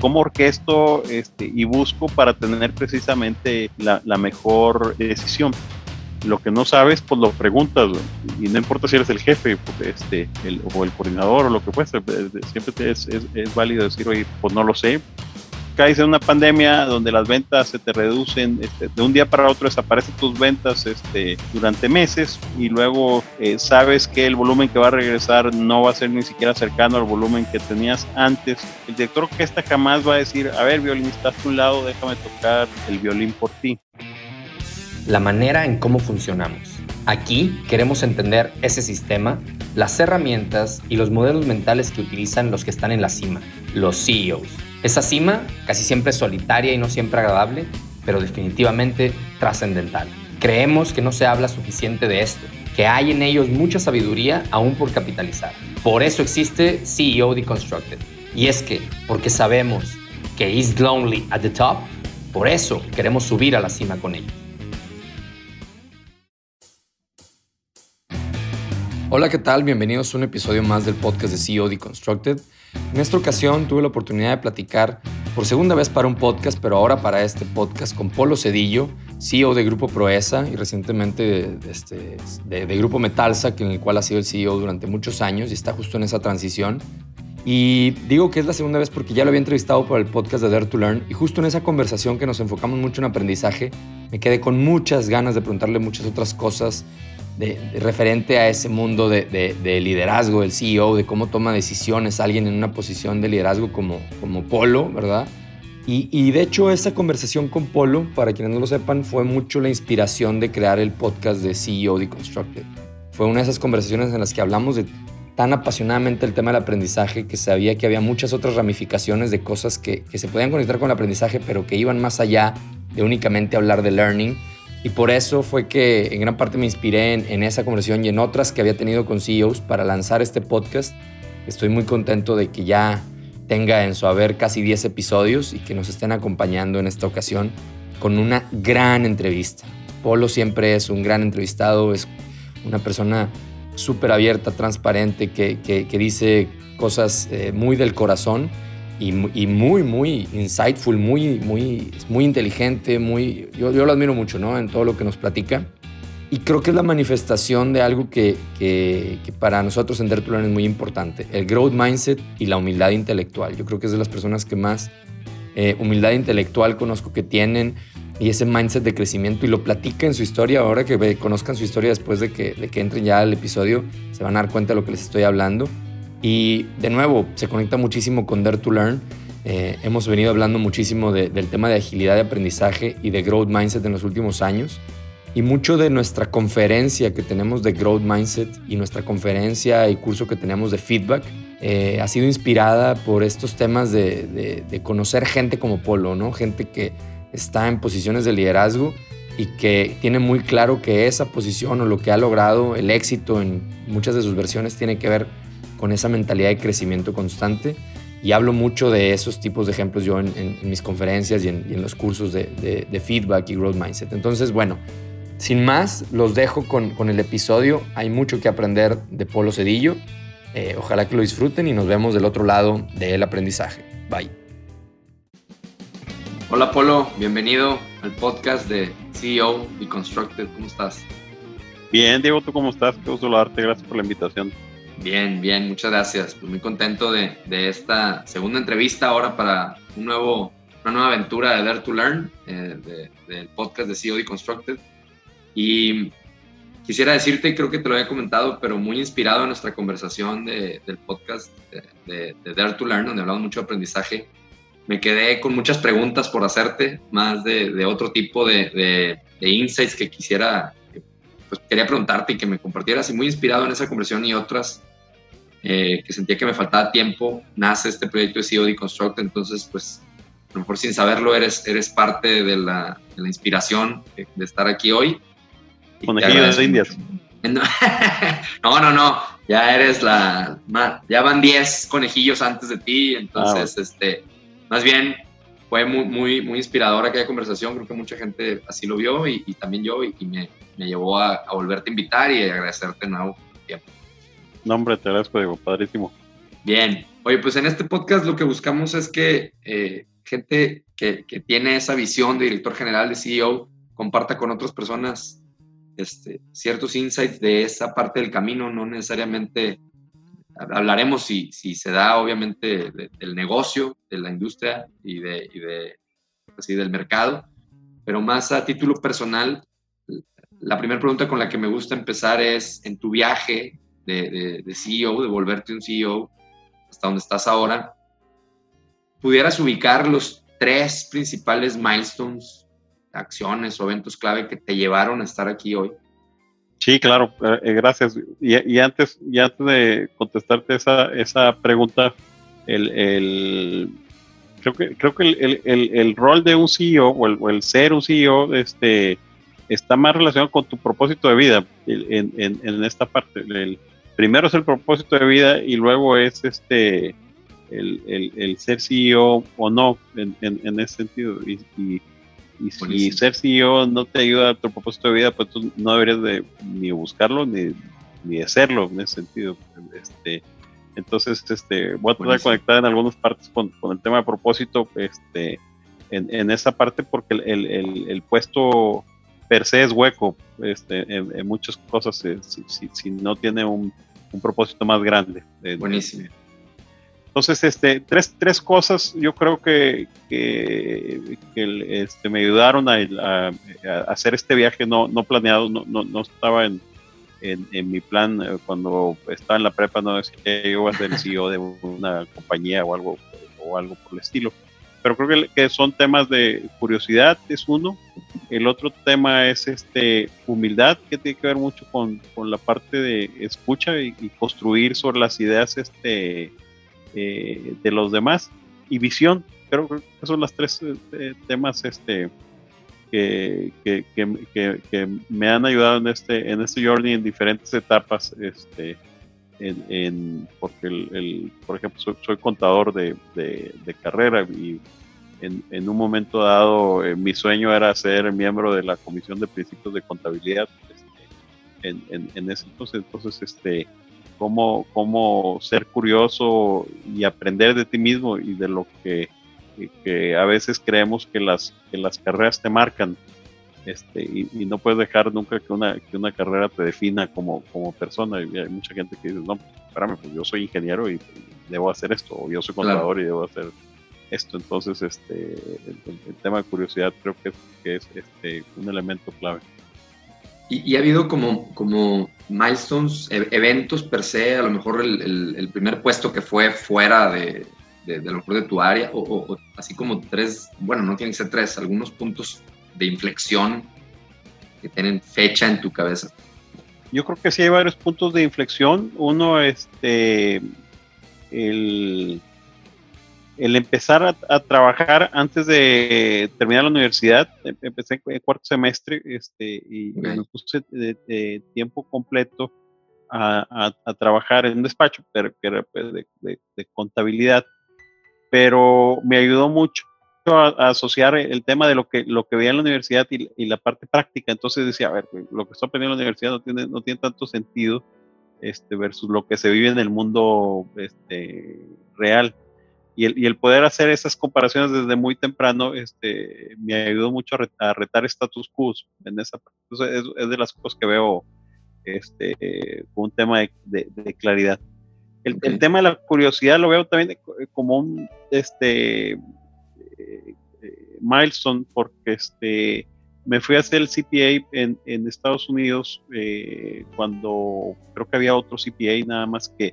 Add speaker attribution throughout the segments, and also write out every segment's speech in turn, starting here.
Speaker 1: cómo orquesto este, y busco para tener precisamente la, mejor decisión lo que no sabes, pues lo preguntas, y no importa si eres el jefe pues, este, el, o el coordinador o lo que fuese, siempre es, es, es, válido decir, oye, pues no lo sé. Caes en una pandemia donde las ventas se te reducen, este, de un día para otro desaparecen tus ventas este, durante meses y luego eh, sabes que el volumen que va a regresar no va a ser ni siquiera cercano al volumen que tenías antes. El director orquesta jamás va a decir, a ver, violinista, a un lado, déjame tocar el violín por ti
Speaker 2: la manera en cómo funcionamos. Aquí queremos entender ese sistema, las herramientas y los modelos mentales que utilizan los que están en la cima, los CEOs. Esa cima casi siempre solitaria y no siempre agradable, pero definitivamente trascendental. Creemos que no se habla suficiente de esto, que hay en ellos mucha sabiduría aún por capitalizar. Por eso existe CEO Deconstructed. Y es que, porque sabemos que is lonely at the top, por eso queremos subir a la cima con ellos. Hola, ¿qué tal? Bienvenidos a un episodio más del podcast de CEO Deconstructed. En esta ocasión tuve la oportunidad de platicar por segunda vez para un podcast, pero ahora para este podcast con Polo Cedillo, CEO de Grupo Proesa y recientemente de, este, de, Grupo Metalsa, en el cual ha sido el CEO durante muchos años y está justo en esa transición. Y digo que es la segunda vez porque ya lo había entrevistado por el podcast de Dare to Learn y justo en esa conversación que nos enfocamos mucho en aprendizaje, me quedé con muchas ganas de preguntarle muchas otras cosas de, referente a ese mundo de, liderazgo, del CEO, de cómo toma decisiones alguien en una posición de liderazgo como, como Polo, ¿verdad? Y, de hecho esa conversación con Polo, para quienes no lo sepan, fue mucho la inspiración de crear el podcast de CEO Deconstructed. Fue una de esas conversaciones en las que hablamos de tan apasionadamente el tema del aprendizaje que sabía que había muchas otras ramificaciones de cosas que se podían conectar con el aprendizaje, pero que iban más allá de únicamente hablar de learning y por eso fue que en gran parte me inspiré en, esa conversación y en otras que había tenido con CEOs para lanzar este podcast. Estoy muy contento de que ya tenga en su haber casi 10 episodios y que nos estén acompañando en esta ocasión con una gran entrevista. Polo siempre es un gran entrevistado, es una persona súper abierta, transparente, que, que, dice cosas eh, muy del corazón y, muy, muy insightful, muy, muy, muy inteligente, muy, yo, yo, lo admiro mucho, ¿no? En todo lo que nos platica. Y creo que es la manifestación de algo que, que, para nosotros en Dare es muy importante, el growth mindset y la humildad intelectual. Yo creo que es de las personas que más eh, humildad intelectual conozco que tienen y ese mindset de crecimiento y lo platica en su historia. Ahora que conozcan su historia después de que, de que entren ya al episodio, se van a dar cuenta de lo que les estoy hablando. Y de nuevo, se conecta muchísimo con Dare to Learn. Eh, hemos venido hablando muchísimo del tema de agilidad de aprendizaje y de growth mindset en los últimos años. Y mucho de nuestra conferencia que tenemos de growth mindset y nuestra conferencia y curso que tenemos de feedback eh, ha sido inspirada por estos temas de, de, conocer gente como Polo, ¿no? Gente que está en posiciones de liderazgo y que tiene muy claro que esa posición o lo que ha logrado, el éxito en muchas de sus versiones tiene que ver con esa mentalidad de crecimiento constante. Y hablo mucho de esos tipos de ejemplos yo en, mis conferencias y en, los cursos de, feedback y growth mindset. Entonces, bueno, sin más, los dejo con, el episodio. Hay mucho que aprender de Polo Cedillo. Eh, ojalá que lo disfruten y nos vemos del otro lado del aprendizaje. Bye. Hola Polo, bienvenido al podcast de CEO Deconstructed. ¿Cómo estás?
Speaker 1: Bien, Diego, ¿tú cómo estás? Qué gusto darte. Gracias por la invitación.
Speaker 2: Bien, bien, muchas gracias. Pues muy contento de, esta segunda entrevista ahora para un nuevo, una nueva aventura de Dare to Learn, eh, del podcast de CEO Deconstructed. Y quisiera decirte, creo que te lo había comentado, pero muy inspirado en nuestra conversación del podcast de, Dare to Learn, donde hablamos mucho de aprendizaje. Me quedé con muchas preguntas por hacerte, más de, otro tipo de, insights que quisiera, pues quería preguntarte y que me compartieras. Y muy inspirado en esa conversación y otras eh, que sentía que me faltaba tiempo, nace este proyecto de CEO Deconstruct, entonces pues a lo mejor sin saberlo eres, eres parte de la, de la inspiración de estar aquí hoy.
Speaker 1: Conejillos de indias.
Speaker 2: No, no, no, ya eres la, ya van 10 conejillos antes de ti, entonces, ah, este, más bien fue muy, muy, muy inspiradora aquella conversación, creo que mucha gente así lo vio y, también yo, y, me, me, llevó a, a, volverte a invitar y agradecerte de nuevo.
Speaker 1: No, hombre, te agradezco, Diego, padrísimo.
Speaker 2: Bien. Oye, pues en este podcast lo que buscamos es que eh, gente que, que, tiene esa visión de director general, de CEO, comparta con otras personas este, ciertos insights de esa parte del camino, no necesariamente hablaremos si, si se da obviamente del negocio, de la industria y, de, y de así, del mercado, pero más a título personal, la primera pregunta con la que me gusta empezar es en tu viaje de, de, CEO, de volverte un CEO, hasta donde estás ahora, pudieras ubicar los tres principales milestones, acciones o eventos clave que te llevaron a estar aquí hoy.
Speaker 1: Sí, claro, eh, eh, gracias. Y, antes, y antes de contestarte esa, esa pregunta, el, el creo que, creo que el, el, rol de un CEO o el, ser un CEO este, está más relacionado con tu propósito de vida en, en, en esta parte. El, primero es el propósito de vida y luego es este el, ser CEO o no en, en ese sentido. Y, y, y si ser CEO no te ayuda a tu propósito de vida, pues tú no deberías de ni buscarlo ni, ni hacerlo en ese sentido. Este, entonces, este, voy a tratar de conectar en algunas partes con, con, el tema de propósito, este, en, en esa parte, porque el, el, el, puesto per se es hueco este, en, muchas cosas eh, si, si, si, no tiene un, un propósito más grande.
Speaker 2: Eh, Buenísimo.
Speaker 1: Entonces, este, tres, tres cosas yo creo que, que, este, me ayudaron a, hacer este viaje no, no planeado, no, no, no estaba en, en, mi plan eh, cuando estaba en la prepa, no decía que yo iba a ser el CEO de una compañía o algo, o algo por el estilo. Pero creo que, que son temas de curiosidad, es uno. El otro tema es este humildad, que tiene que ver mucho con, con la parte de escucha y, construir sobre las ideas este, eh, de los demás y visión. Creo que son las tres eh, temas este, que, que, que, me han ayudado en este, en este journey en diferentes etapas. Este, en, porque, el, por ejemplo, soy, contador de, de, carrera y en, en, un momento dado eh, mi sueño era ser miembro de la Comisión de Principios de Contabilidad. Este, en, en, ese entonces, entonces este, cómo, cómo ser curioso y aprender de ti mismo y de lo que, que a veces creemos que las, que las carreras te marcan. Este, y, no puedes dejar nunca que una, que una carrera te defina como, como persona. Y hay mucha gente que dice, no, espérame, pues yo soy ingeniero y debo hacer esto, o yo soy contador y debo hacer esto. Entonces, este, el, tema de curiosidad creo que, que es este, un elemento clave.
Speaker 2: Y, ha habido como, como milestones, e, eventos per se, a lo mejor el, el, primer puesto que fue fuera de, de, lo mejor de tu área, o, así como tres, bueno, no tienen que ser tres, algunos puntos de inflexión que tienen fecha en tu cabeza.
Speaker 1: Yo creo que sí hay varios puntos de inflexión. Uno, este, el, el empezar a, trabajar antes de terminar la universidad, em, empecé en cuarto semestre este, y me puse de, tiempo completo a, trabajar en un despacho pero, que era pues, de, contabilidad, pero me ayudó mucho a, asociar el tema de lo que, lo que veía en la universidad y, la parte práctica. Entonces decía, a ver, lo que estoy aprendiendo en la universidad no tiene, no tiene tanto sentido este, versus lo que se vive en el mundo este, real y el, poder hacer esas comparaciones desde muy temprano este, me ayudó mucho a, retar status quo en esa Entonces es, de las cosas que veo este, un tema de, claridad. El, tema de la curiosidad lo veo también como un este, eh, eh, milestone porque este, me fui a hacer el CPA en, en Estados Unidos eh, cuando creo que había otro CPA nada más que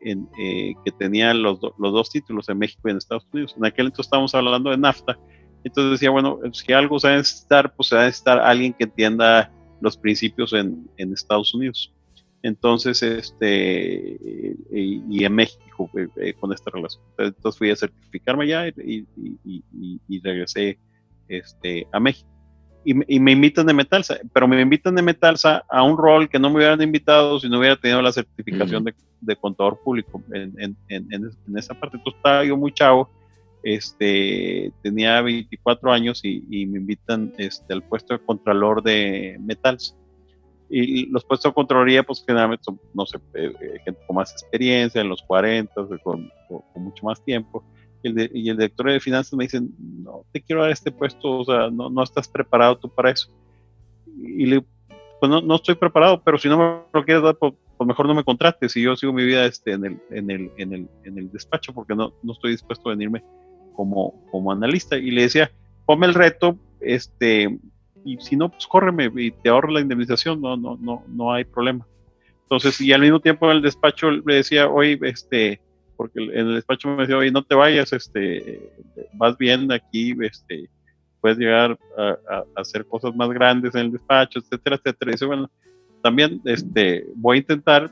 Speaker 1: eh, que tenía los, los, dos títulos en México y en Estados Unidos. En aquel entonces estábamos hablando de NAFTA. Entonces decía, bueno, si algo se va a necesitar, pues se va a necesitar alguien que entienda los principios en, en Estados Unidos. Entonces, este, y, en México eh, eh, con esta relación. Entonces fui a certificarme allá y, y, y regresé este, a México y, me invitan de Metalsa, pero me invitan de Metalsa a un rol que no me hubieran invitado si no hubiera tenido la certificación de, de, contador público en, en, en, esa parte. Entonces estaba yo muy chavo, este, tenía 24 años y, me invitan este, al puesto de contralor de Metalsa. y los puestos de Contraloría, pues generalmente son, no sé, eh, eh, gente con más experiencia, en los 40, con, mucho más tiempo. El, y el, director de finanzas me dice, no, te quiero dar este puesto, o sea, no, no estás preparado tú para eso. Y le pues no, no estoy preparado, pero si no me lo quieres dar, pues, pues, mejor no me contrates y yo sigo mi vida este, en, el, en, el, en, el, en el despacho porque no, no estoy dispuesto a venirme como, como analista. Y le decía, ponme el reto, este, y si no, pues córreme y te ahorro la indemnización, no, no, no, no hay problema. Entonces, y al mismo tiempo en el despacho le decía, oye, este, porque en el despacho me decía, oye, no te vayas, este, vas bien aquí, este, puedes llegar a, hacer cosas más grandes en el despacho, etcétera, etcétera. Y dice, bueno, también este, voy a intentar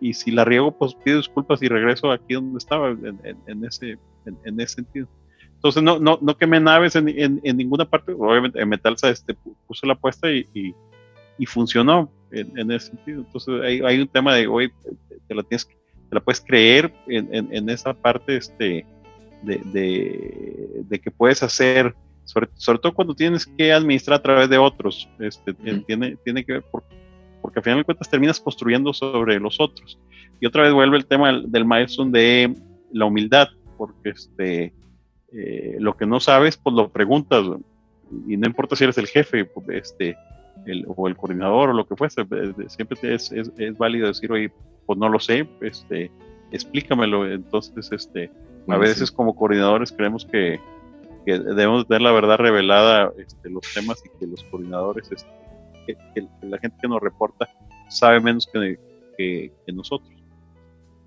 Speaker 1: y si la riego, pues pido disculpas y regreso aquí donde estaba, en, ese, en, ese sentido. Entonces, no, no, no quemé naves en, en, ninguna parte. Obviamente, en Metalsa este, puso la apuesta y, y, funcionó en, ese sentido. Entonces, hay, hay un tema de, hoy te la tienes, te la puedes creer en, esa parte este, de, de, de, que puedes hacer, sobre, sobre, todo cuando tienes que administrar a través de otros. Este, tiene, tiene que ver, porque al final de cuentas terminas construyendo sobre los otros. Y otra vez vuelve el tema del, milestone de la humildad, porque este, eh, lo que no sabes, pues lo preguntas, y no importa si eres el jefe pues, este, o el coordinador o lo que fuese, eh, siempre es, es, es, válido decir, oye, pues no lo sé, este, explícamelo. Entonces, este, a veces como coordinadores creemos que, que debemos tener la verdad revelada, este, los temas y que los coordinadores este, que, la gente que nos reporta sabe menos que, que, nosotros.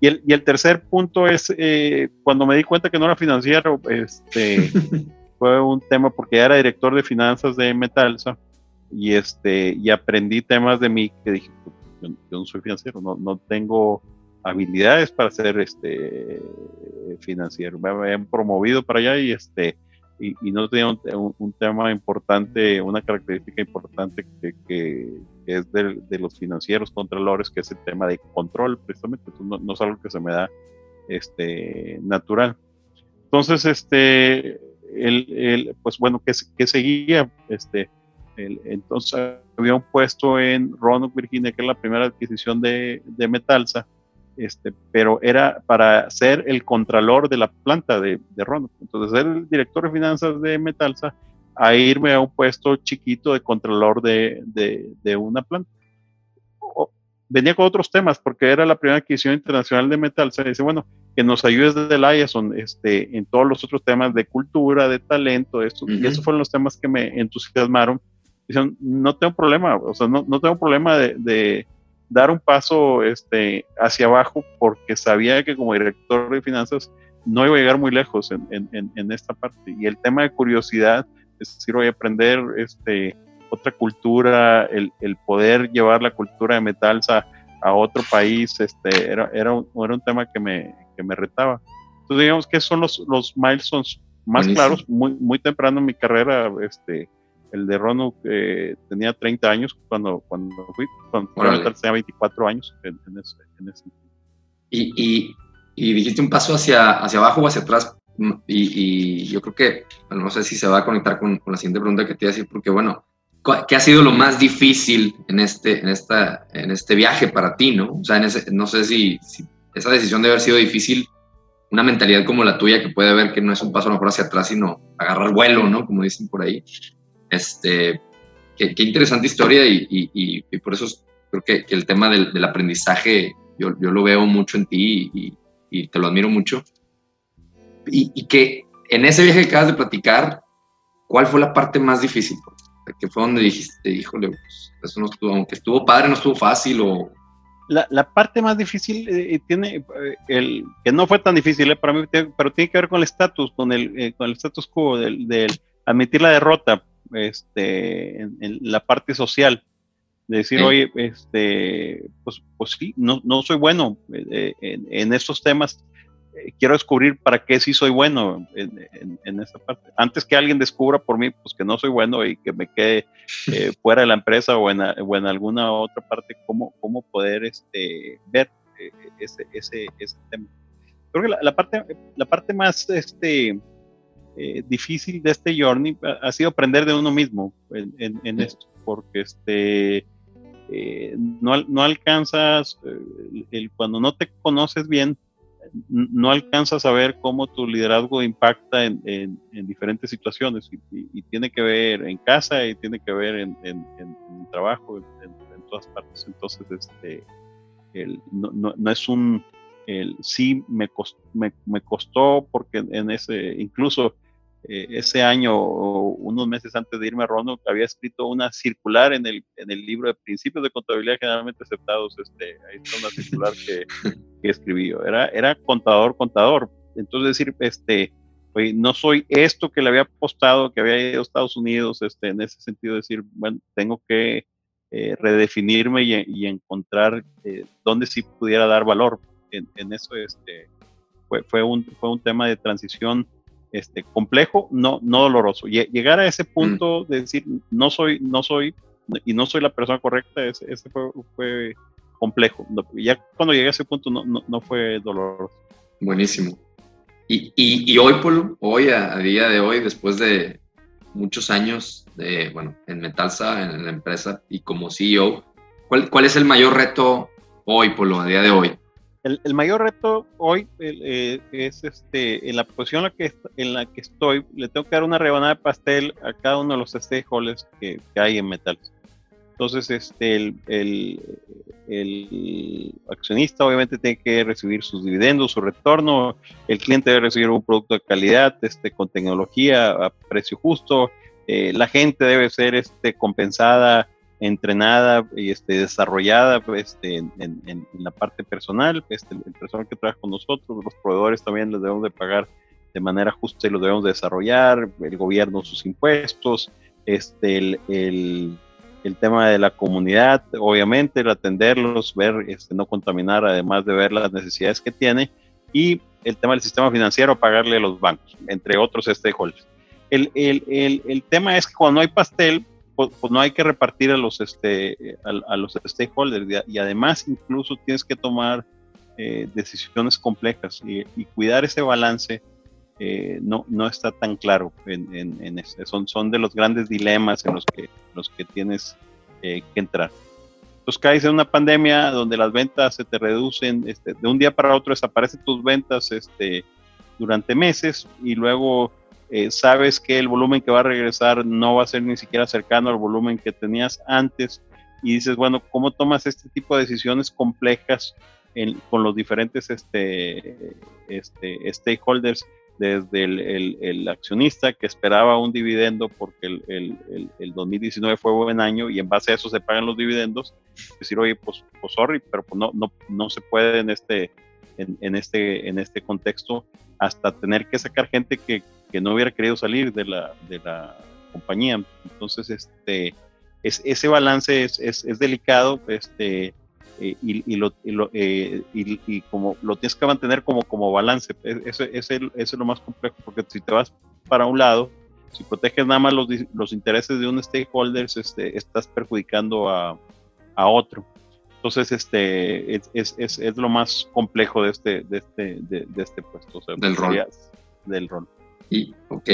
Speaker 1: Y el, y el, tercer punto es, eh, cuando me di cuenta que no era financiero, este, fue un tema porque ya era director de finanzas de Metalsa y, este, y aprendí temas de mí que dije, pues, yo, no soy financiero, no, no tengo habilidades para ser este, financiero. Me habían promovido para allá y este, y, no tenía un, tema importante, una característica importante que, es de, los financieros, contralores, que es el tema de control, precisamente. no, es algo que se me da este, natural. Entonces, este, el, pues bueno, que, seguía, este, entonces había un puesto en Roanoke, Virginia, que es la primera adquisición de, de Metalsa, este, pero era para ser el contralor de la planta de, de Roanoke. Entonces, ser el director de finanzas de Metalsa a irme a un puesto chiquito de contralor de, de, una planta. venía con otros temas, porque era la primera adquisición internacional de Metalsa. Y dice, bueno, que nos ayudes desde el IASON este, en todos los otros temas de cultura, de talento, esto, y esos fueron los temas que me entusiasmaron. Dicen, no tengo problema, o sea, no, no tengo problema de dar un paso este, hacia abajo porque sabía que como director de finanzas no iba a llegar muy lejos en, en, en esta parte. Y el tema de curiosidad, es decir, voy a aprender este, otra cultura, el, el poder llevar la cultura de Metalsa a otro país, este, era, era, un, era un tema que me, que me retaba. Entonces, digamos que son los, los milestones más claros, muy, muy temprano en mi carrera, este, el de Rono eh, tenía 30 años cuando, cuando fui, cuando tenía 24 años en, ese,
Speaker 2: Y, y, y, dijiste un paso hacia, hacia abajo o hacia atrás. Mm, y, y yo creo que, no sé si se va a conectar con, con, la siguiente pregunta que te iba a decir, porque bueno, ¿qué ha sido lo más difícil en este, en esta, en este viaje para ti, no? O sea, en ese, no sé si, si esa decisión debe haber sido difícil una mentalidad como la tuya que puede ver que no es un paso a lo mejor hacia atrás, sino agarrar vuelo, ¿no? Como dicen por ahí. Este, qué, interesante historia y, por eso creo que, el tema del, aprendizaje yo, lo veo mucho en ti y, te lo admiro mucho. Y, que en ese viaje que acabas de platicar, ¿cuál fue la parte más difícil? Que fue donde dijiste, híjole, pues, eso no estuvo, aunque estuvo padre, no estuvo fácil o...
Speaker 1: La, parte más difícil eh, tiene, eh, el, que no fue tan difícil eh, para mí, pero tiene que ver con el estatus, con el, con el status quo, del, del admitir la derrota, este, en, la parte social. De decir, oye, este, pues, pues sí, no, no soy bueno eh, en, en, estos temas. Eh, quiero descubrir para qué sí soy bueno en, en, esta parte. Antes que alguien descubra por mí, pues que no soy bueno y que me quede eh, fuera de la empresa o en, o en alguna otra parte, cómo, cómo poder este, ver ese, ese, ese tema. Creo que la, la, parte, la parte más este, eh, difícil de este journey ha sido aprender de uno mismo en, esto, porque este, eh, no, no, alcanzas, eh, el, cuando no te conoces bien, no alcanzas a ver cómo tu liderazgo impacta en, en, diferentes situaciones y, tiene que ver en casa y tiene que ver en, en trabajo, en, todas partes. Entonces, este, el, no, no, no, es un, el, sí me costó, me, costó porque en ese, incluso eh, ese año unos meses antes de irme a Rondo había escrito una circular en el, en el libro de principios de contabilidad generalmente aceptados, este, ahí está una circular que, escribí era, era contador, contador, entonces decir, este, no soy esto que le había apostado, que había ido a Estados Unidos, este, en ese sentido decir, bueno, tengo que eh, redefinirme y, encontrar eh, dónde sí pudiera dar valor. En, en eso este, fue, fue, un, fue un tema de transición este, complejo, no, no doloroso. Llegar a ese punto de decir, no soy, no soy, y no soy la persona correcta, ese, fue, fue, complejo. Ya cuando llegué a ese punto no, no, fue doloroso.
Speaker 2: Buenísimo. Y, y, y hoy, Polo, hoy, a, día de hoy, después de muchos años de, bueno, en Metalsa, en la empresa y como CEO, ¿cuál, cuál es el mayor reto hoy, Polo, a día de hoy?
Speaker 1: El, mayor reto hoy eh, es este, en la posición en la, que, en la que estoy, le tengo que dar una rebanada de pastel a cada uno de los stakeholders que, que hay en Metal. Entonces, este, el, el, el, accionista obviamente tiene que recibir sus dividendos, su retorno, el cliente debe recibir un producto de calidad, este, con tecnología a precio justo, eh, la gente debe ser este, compensada entrenada y este, desarrollada este, en, en, la parte personal, este, el personal que trabaja con nosotros, los proveedores también les debemos de pagar de manera justa y los debemos de desarrollar, el gobierno sus impuestos, este, el, el, el tema de la comunidad, obviamente, el atenderlos, ver, este, no contaminar, además de ver las necesidades que tiene, y el tema del sistema financiero, pagarle a los bancos, entre otros stakeholders. El, el, el, el tema es que cuando hay pastel, pues, pues, no hay que repartir a los, este, a, los stakeholders y, además incluso tienes que tomar eh, decisiones complejas y, cuidar ese balance eh, no, no está tan claro en. Son, son de los grandes dilemas en los que, los que tienes eh, que entrar. Entonces caes en una pandemia donde las ventas se te reducen, este, de un día para otro desaparecen tus ventas este, durante meses y luego eh, sabes que el volumen que va a regresar no va a ser ni siquiera cercano al volumen que tenías antes y dices, bueno, ¿cómo tomas este tipo de decisiones complejas con los diferentes este, este, stakeholders? Desde el, accionista que esperaba un dividendo porque el, el, 2019 fue buen año y en base a eso se pagan los dividendos, decir, oye, pues, pues sorry, pero pues no, no, no se puede en este, en, en, este, en este contexto hasta tener que sacar gente que, que no hubiera querido salir de la, de la compañía. Entonces, este, es, ese balance es, es, es delicado este, eh, y, y, lo, y, lo, eh, y, como lo tienes que mantener como, como balance. Eso, es eso es lo más complejo, porque si te vas para un lado, si proteges nada más los, los intereses de un stakeholder, este, estás perjudicando a, a otro. Entonces, este es, es, es, es, lo más complejo de este, de este, de, de este puesto.
Speaker 2: del rol.
Speaker 1: Del rol.
Speaker 2: Y, ok,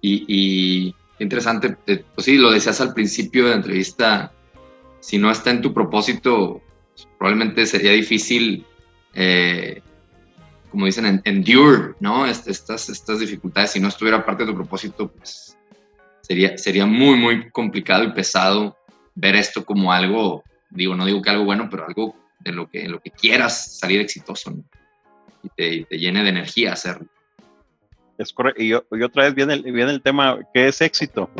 Speaker 2: y, interesante, eh, pues sí, lo decías al principio de la entrevista, si no está en tu propósito, probablemente sería difícil, eh, como dicen, endure, ¿no? Estas, estas dificultades, si no estuviera parte de tu propósito, pues sería, sería muy, muy complicado y pesado ver esto como algo, digo, no digo que algo bueno, pero algo de lo que, lo que quieras salir exitoso, ¿no? y, te, y te llene de energía hacerlo.
Speaker 1: Es correcto. Y, otra vez viene el, viene el tema, ¿qué es éxito?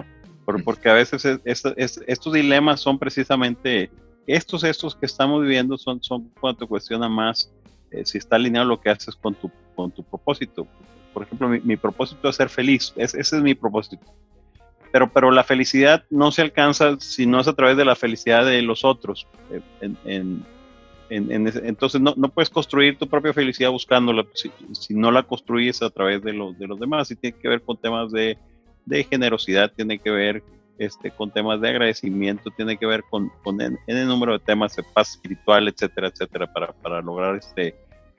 Speaker 1: porque a veces estos dilemas son precisamente, estos, estos que estamos viviendo son, son cuando te cuestiona más eh, si está alineado lo que haces con tu, con tu propósito. Por ejemplo, mi, propósito es ser feliz, ese es mi propósito. Pero, pero la felicidad no se alcanza si no es a través de la felicidad de los otros. Eh, en entonces no, no, puedes construir tu propia felicidad buscándola si, si, no la construyes a través de, los de los demás. Y tiene que ver con temas de, de generosidad, tiene que ver este, con temas de agradecimiento, tiene que ver con, con en, el número de temas de paz espiritual, etcétera, etcétera, para, para lograr este,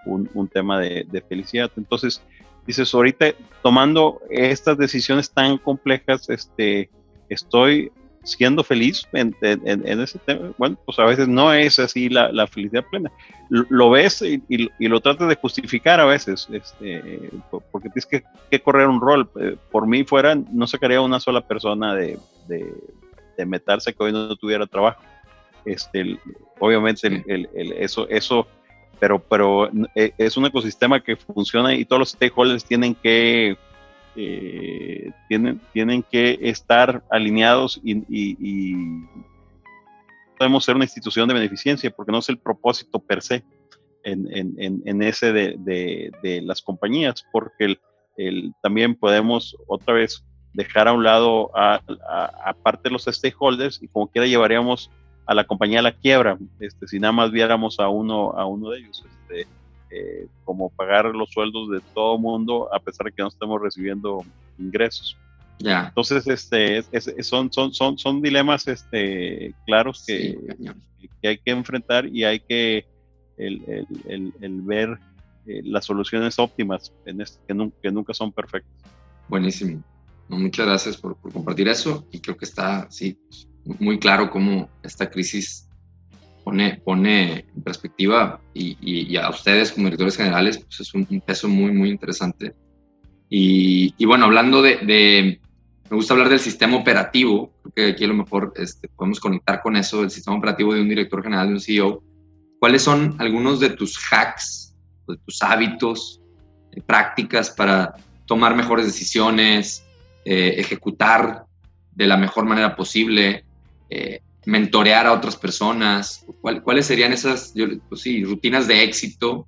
Speaker 1: un, un tema de, de, felicidad. Entonces, dices, ahorita tomando estas decisiones tan complejas, este, estoy siendo feliz en, ese tema. Bueno, pues a veces no es así la, felicidad plena. Lo, ves y, lo tratas de justificar a veces, este, porque tienes que, correr un rol. Eh, por mí fuera, no sacaría una sola persona de, de, meterse que hoy no tuviera trabajo. Este, obviamente eso, eso, pero, pero eh, es un ecosistema que funciona y todos los stakeholders tienen que eh, tienen, tienen que estar alineados y, podemos ser una institución de beneficencia porque no es el propósito per se en, ese de, las compañías, porque el, también podemos otra vez dejar a un lado a, parte de los stakeholders y como quiera llevaríamos a la compañía a la quiebra, este, si nada más viéramos a uno, a uno de ellos. Este, eh, como pagar los sueldos de todo mundo a pesar de que no estemos recibiendo ingresos. Ya. Entonces, este, son, son, son, son dilemas este, claros que, que, hay que enfrentar y hay que el, el, el, ver eh, las soluciones óptimas en este, que, nunca, que, nunca, son perfectas.
Speaker 2: Buenísimo. muchas gracias por, por, compartir eso y creo que está sí, muy claro cómo esta crisis pone, pone en perspectiva y, a ustedes como directores generales, pues es un, peso muy, muy interesante. Y, bueno, hablando de, me gusta hablar del sistema operativo, creo que aquí a lo mejor este, podemos conectar con eso, el sistema operativo de un director general, de un CEO. ¿Cuáles son algunos de tus hacks, de tus hábitos, eh, prácticas para tomar mejores decisiones, eh, ejecutar de la mejor manera posible? Eh, mentorear a otras personas? ¿Cuáles serían esas pues rutinas de éxito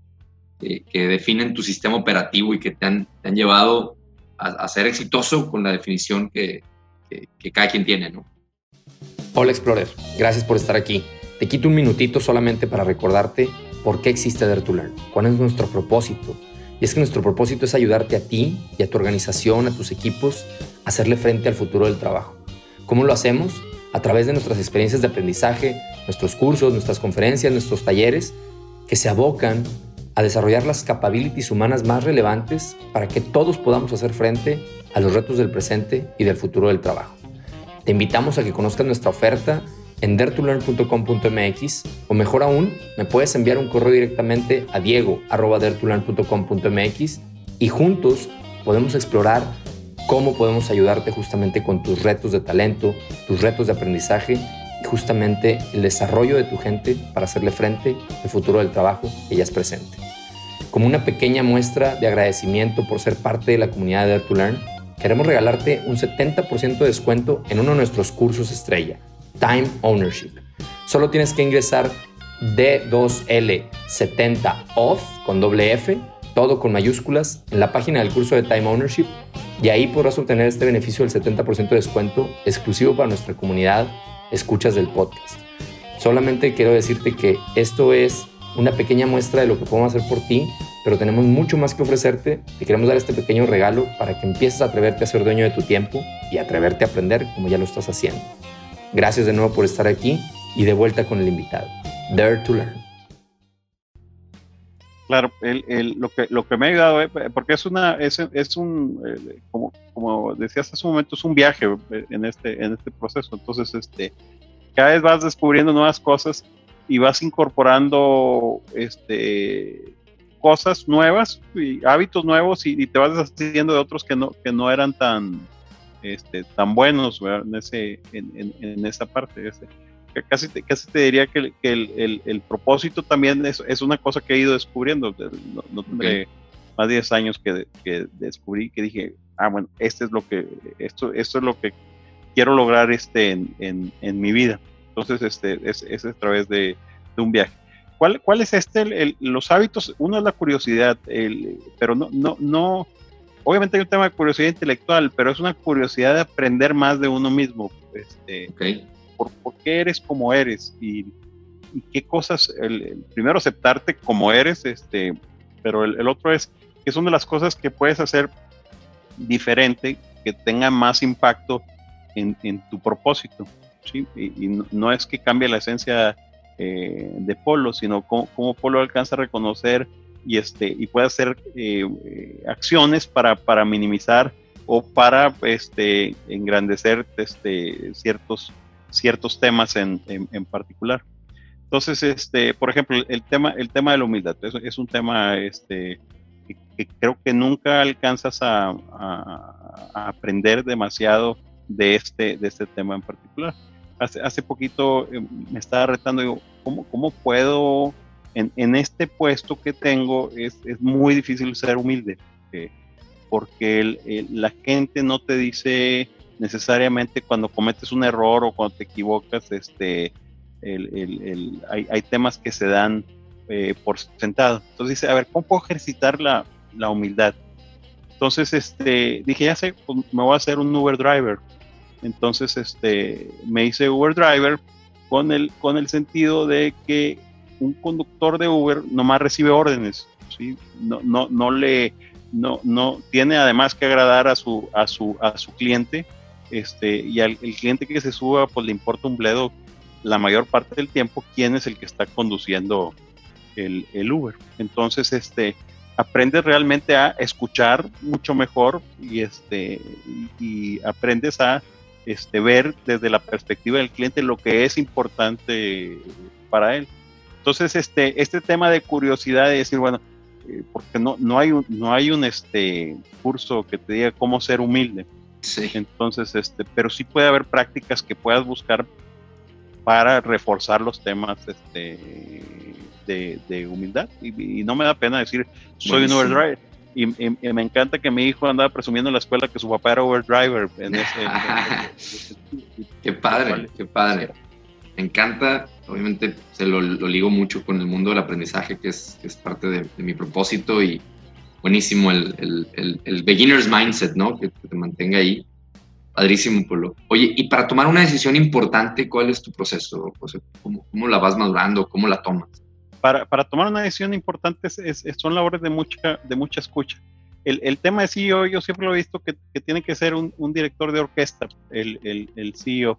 Speaker 2: eh, que definen tu sistema operativo y que te han, llevado a, ser exitoso con la definición que, cada quien tiene? ¿no? Hola Explorer, gracias por estar aquí. Te quito un minutito solamente para recordarte por qué existe Dare to Learn, cuál es nuestro propósito. Y es que nuestro propósito es ayudarte a ti y a tu organización, a tus equipos, a hacerle frente al futuro del trabajo. ¿Cómo lo hacemos? A través de nuestras experiencias de aprendizaje, nuestros cursos, nuestras conferencias, nuestros talleres, que se abocan a desarrollar las capabilities humanas más relevantes para que todos podamos hacer frente a los retos del presente y del futuro del trabajo. Te invitamos a que conozcas nuestra oferta en dertulearn.com.mx o mejor aún, me puedes enviar un correo directamente a diego.dertulearn.com.mx y juntos podemos explorar cómo podemos ayudarte justamente con tus retos de talento, tus retos de aprendizaje y justamente el desarrollo de tu gente para hacerle frente al futuro del trabajo que ya es presente. Como una pequeña muestra de agradecimiento por ser parte de la comunidad de Dare to Learn, queremos regalarte un 70% de descuento en uno de nuestros cursos estrella, Time Ownership. Solo tienes que ingresar D2L70 OFF con doble F, todo con mayúsculas, en la página del curso de Time Ownership y ahí podrás obtener este beneficio del 70% de descuento exclusivo para nuestra comunidad escuchas del podcast. Solamente quiero decirte que esto es una pequeña muestra de lo que podemos hacer por ti, pero tenemos mucho más que ofrecerte. Te queremos dar este pequeño regalo para que empieces a atreverte a ser dueño de tu tiempo y atreverte a aprender como ya lo estás haciendo. Gracias de nuevo por estar aquí y de vuelta con el invitado. Dare to Learn.
Speaker 1: Claro, lo, que, lo que me ha ayudado, eh, porque es una, es, es un, eh, como, como decías hace un momento, es un viaje eh, en este, en este proceso. Entonces, este, cada vez vas descubriendo nuevas cosas y vas incorporando este, cosas nuevas y hábitos nuevos y, te vas deshaciendo de otros que no, que no eran tan, este, tan buenos en, ese, en, en, esa parte. Ese casi te, casi te diría que, el, el, el, propósito también es, es, una cosa que he ido descubriendo. No, no tendré más de 10 años que, que, descubrí que dije, ah, bueno, este es lo que, esto, esto es lo que quiero lograr este en, en, en mi vida. Entonces, este, es, es a través de, de un viaje. ¿Cuál, ¿Cuál, es este? los hábitos, uno es la curiosidad, pero no, no, no, obviamente hay un tema de curiosidad intelectual, pero es una curiosidad de aprender más de uno mismo. Este, okay por, qué eres como eres y, qué cosas, el, primero aceptarte como eres, este, pero el, otro es que son de las cosas que puedes hacer diferente, que tenga más impacto en, tu propósito. ¿sí? Y, no, es que cambie la esencia eh, de Polo, sino cómo, Polo alcanza a reconocer y, este, y puede hacer eh, eh, acciones para, para minimizar o para este, engrandecer este, ciertos ciertos temas en, en, particular. Entonces, este, por ejemplo, el tema, el tema de la humildad es, es un tema este, que, creo que nunca alcanzas a, aprender demasiado de este, de este tema en particular. Hace, hace poquito eh, me estaba retando, digo, ¿cómo, cómo puedo, en, en, este puesto que tengo, es, es muy difícil ser humilde, eh, porque la gente no te dice necesariamente cuando cometes un error o cuando te equivocas, este, el, el, hay, hay, temas que se dan eh, por sentado. Entonces dice, a ver, ¿cómo puedo ejercitar la, la humildad? Entonces, este, dije, ya sé, pues, me voy a hacer un Uber driver. Entonces, este, me hice Uber driver con el, con el sentido de que un conductor de Uber nomás recibe órdenes, ¿sí? No, no, no le, no, no, tiene además que agradar a su, a su, a su cliente, este, y al el cliente que se suba, pues le importa un bledo la mayor parte del tiempo quién es el que está conduciendo el, el Uber. Entonces, este, aprendes realmente a escuchar mucho mejor y, este, y, aprendes a este, ver desde la perspectiva del cliente lo que es importante para él. Entonces, este, este tema de curiosidad de decir, bueno, eh, porque no, no hay un, no hay un este, curso que te diga cómo ser humilde. Sí. Entonces, este, pero sí puede haber prácticas que puedas buscar para reforzar los temas este, de, humildad. Y, no me da pena decir, soy un overdriver. Y, me encanta que mi hijo andaba presumiendo en la escuela que su papá era overdriver. En ese,
Speaker 2: qué padre, qué padre. Me encanta, obviamente se lo, ligo mucho con el mundo del aprendizaje, que es, es parte de, mi propósito y buenísimo el, el, el, beginner's mindset, ¿no? Que, te mantenga ahí. Padrísimo, Polo. Oye, y para tomar una decisión importante, ¿cuál es tu proceso, José? ¿Cómo, cómo la vas madurando? ¿Cómo la tomas?
Speaker 1: para, para tomar una decisión importante es, son labores de mucha, de mucha escucha. El, el, tema de CEO, yo siempre lo he visto que, que tiene que ser un, un, director de orquesta, el, el, el CEO.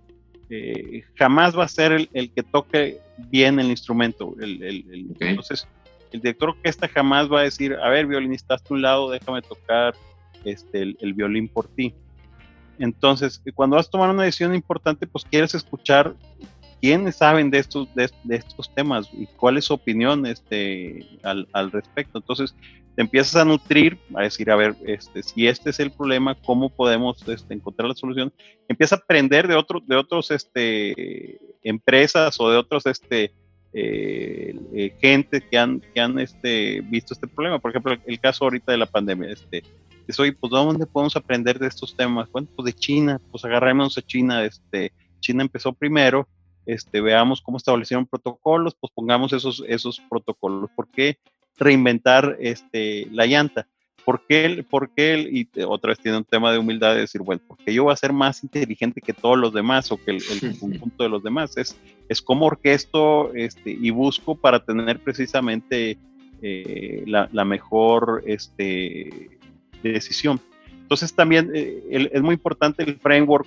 Speaker 1: Eh, jamás va a ser el, el, que toque bien el instrumento. Entonces, el director de orquesta jamás va a decir, a ver, violinista, hasta un lado, déjame tocar este, el, violín por ti. Entonces, cuando vas a tomar una decisión importante, pues quieres escuchar quiénes saben de estos, de, estos temas y cuál es su opinión este, al, al, respecto. Entonces, te empiezas a nutrir, a decir, a ver, este, si este es el problema, ¿cómo podemos este, encontrar la solución? Empieza a aprender de, otros de otros este, empresas o de otros este, eh, eh, gente que han, que han este, visto este problema. Por ejemplo, el, caso ahorita de la pandemia. Este, es, oye, pues ¿dónde podemos aprender de estos temas? Bueno, pues de China, pues agarremos a China. Este, China empezó primero este, veamos cómo establecieron protocolos, pues pongamos esos, esos protocolos. ¿Por qué reinventar este, la llanta? ¿Por qué, por qué y otra vez tiene un tema de humildad de decir, bueno, porque yo voy a ser más inteligente que todos los demás o que el, conjunto de los demás? Es, es como orquesto este, y busco para tener precisamente eh, la, la, mejor este, decisión. Entonces también eh, es muy importante el framework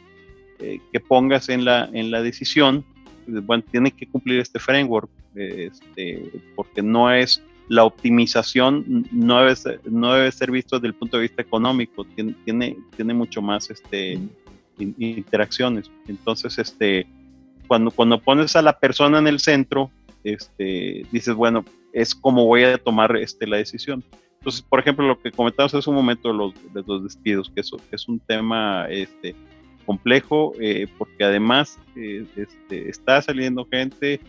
Speaker 1: eh, que pongas en la, en la decisión bueno, tiene que cumplir este framework, este, porque no es la optimización no debe, ser, no debe ser visto desde el punto de vista económico, tiene, tiene, tiene mucho más este, interacciones. Entonces, este, cuando, cuando pones a la persona en el centro, este, dices, bueno, es como voy a tomar este, la decisión. Entonces, por ejemplo, lo que comentamos hace un momento de los, de los despidos, que eso es un tema este, complejo eh, porque además eh, este, está saliendo gente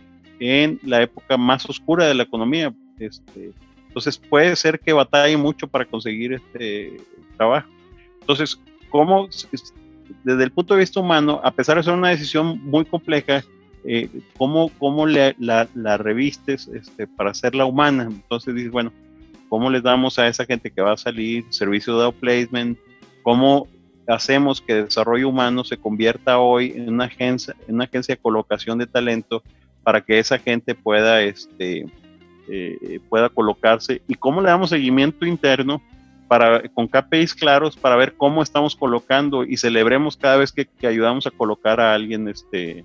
Speaker 1: en la época más oscura de la economía. Este, entonces puede ser que batalle mucho para conseguir este trabajo. Entonces, ¿cómo, desde el punto de vista humano, a pesar de ser una decisión muy compleja, eh, ¿cómo, cómo la, la, revistes este, para hacerla humana? Entonces dices, bueno, ¿cómo les damos a esa gente que va a salir servicio de outplacement? ¿Cómo hacemos que desarrollo humano se convierta hoy en una agencia, en una agencia de colocación de talento para que esa gente pueda, este, eh, pueda colocarse y cómo le damos seguimiento interno para, con KPIs claros para ver cómo estamos colocando y celebremos cada vez que, ayudamos a colocar a alguien este,